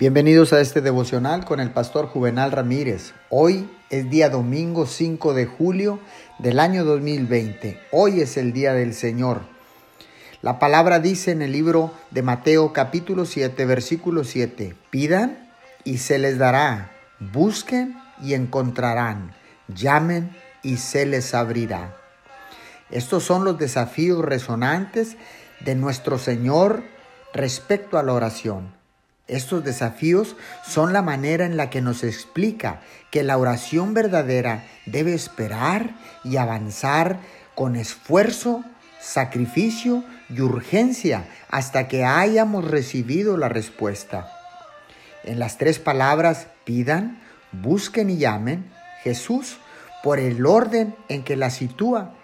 Bienvenidos a este devocional con el pastor Juvenal Ramírez. Hoy es día domingo 5 de julio del año 2020. Hoy es el día del Señor. La palabra dice en el libro de Mateo capítulo 7 versículo 7, pidan y se les dará, busquen y encontrarán, llamen y se les abrirá. Estos son los desafíos resonantes de nuestro Señor respecto a la oración. Estos desafíos son la manera en la que nos explica que la oración verdadera debe esperar y avanzar con esfuerzo, sacrificio y urgencia hasta que hayamos recibido la respuesta. En las tres palabras pidan, busquen y llamen, Jesús, por el orden en que la sitúa,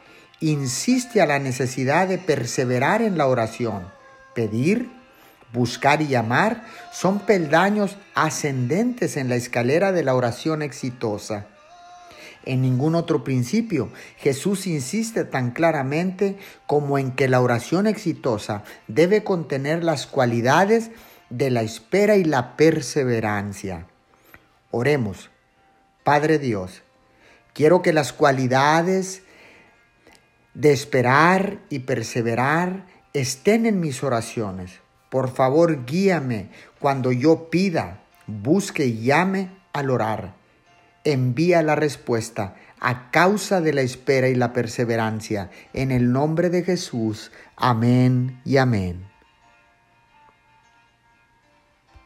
insiste a la necesidad de perseverar en la oración, pedir, buscar y llamar son peldaños ascendentes en la escalera de la oración exitosa. En ningún otro principio Jesús insiste tan claramente como en que la oración exitosa debe contener las cualidades de la espera y la perseverancia. Oremos. Padre Dios, quiero que las cualidades de esperar y perseverar estén en mis oraciones por favor, guíame cuando yo pida, busque y llame al orar. Envía la respuesta a causa de la espera y la perseverancia. En el nombre de Jesús. Amén y amén.